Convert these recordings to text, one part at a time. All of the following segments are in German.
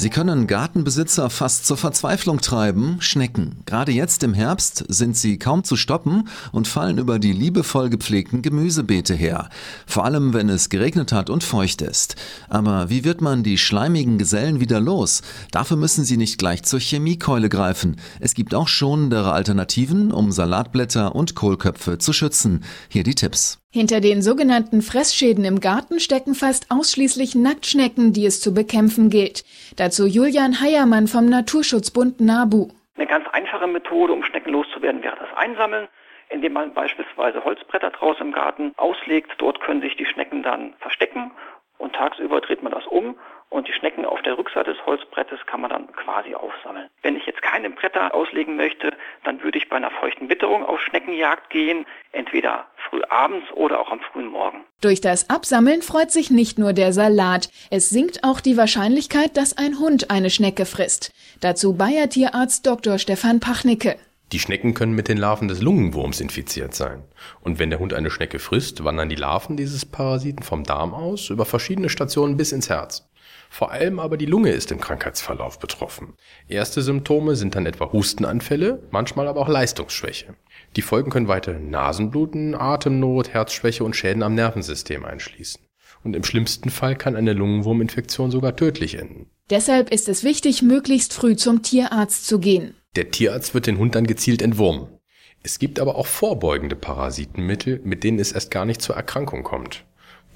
Sie können Gartenbesitzer fast zur Verzweiflung treiben, Schnecken. Gerade jetzt im Herbst sind sie kaum zu stoppen und fallen über die liebevoll gepflegten Gemüsebeete her. Vor allem, wenn es geregnet hat und feucht ist. Aber wie wird man die schleimigen Gesellen wieder los? Dafür müssen sie nicht gleich zur Chemiekeule greifen. Es gibt auch schonendere Alternativen, um Salatblätter und Kohlköpfe zu schützen. Hier die Tipps. Hinter den sogenannten Fressschäden im Garten stecken fast ausschließlich Nacktschnecken, die es zu bekämpfen gilt. Dazu Julian Heiermann vom Naturschutzbund NABU. Eine ganz einfache Methode, um Schnecken loszuwerden, wäre das Einsammeln, indem man beispielsweise Holzbretter draußen im Garten auslegt. Dort können sich die Schnecken dann verstecken und tagsüber dreht man das um und die Schnecken auf der Rückseite des Holzbrettes kann man dann quasi aufsammeln. Wenn ich jetzt keine Bretter auslegen möchte, dann würde ich bei einer feuchten Witterung auf Schneckenjagd gehen, entweder abends oder auch am frühen Morgen. Durch das Absammeln freut sich nicht nur der Salat, es sinkt auch die Wahrscheinlichkeit, dass ein Hund eine Schnecke frisst. Dazu Bayer Tierarzt Dr. Stefan Pachnicke. Die Schnecken können mit den Larven des Lungenwurms infiziert sein. Und wenn der Hund eine Schnecke frisst, wandern die Larven dieses Parasiten vom Darm aus über verschiedene Stationen bis ins Herz. Vor allem aber die Lunge ist im Krankheitsverlauf betroffen. Erste Symptome sind dann etwa Hustenanfälle, manchmal aber auch Leistungsschwäche. Die Folgen können weiterhin Nasenbluten, Atemnot, Herzschwäche und Schäden am Nervensystem einschließen. Und im schlimmsten Fall kann eine Lungenwurminfektion sogar tödlich enden. Deshalb ist es wichtig, möglichst früh zum Tierarzt zu gehen. Der Tierarzt wird den Hund dann gezielt entwurmen. Es gibt aber auch vorbeugende Parasitenmittel, mit denen es erst gar nicht zur Erkrankung kommt.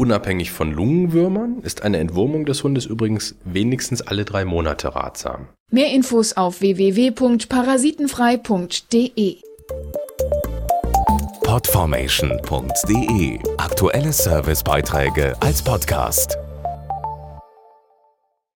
Unabhängig von Lungenwürmern ist eine Entwurmung des Hundes übrigens wenigstens alle drei Monate ratsam. Mehr Infos auf www.parasitenfrei.de Podformation.de Aktuelle Servicebeiträge als Podcast.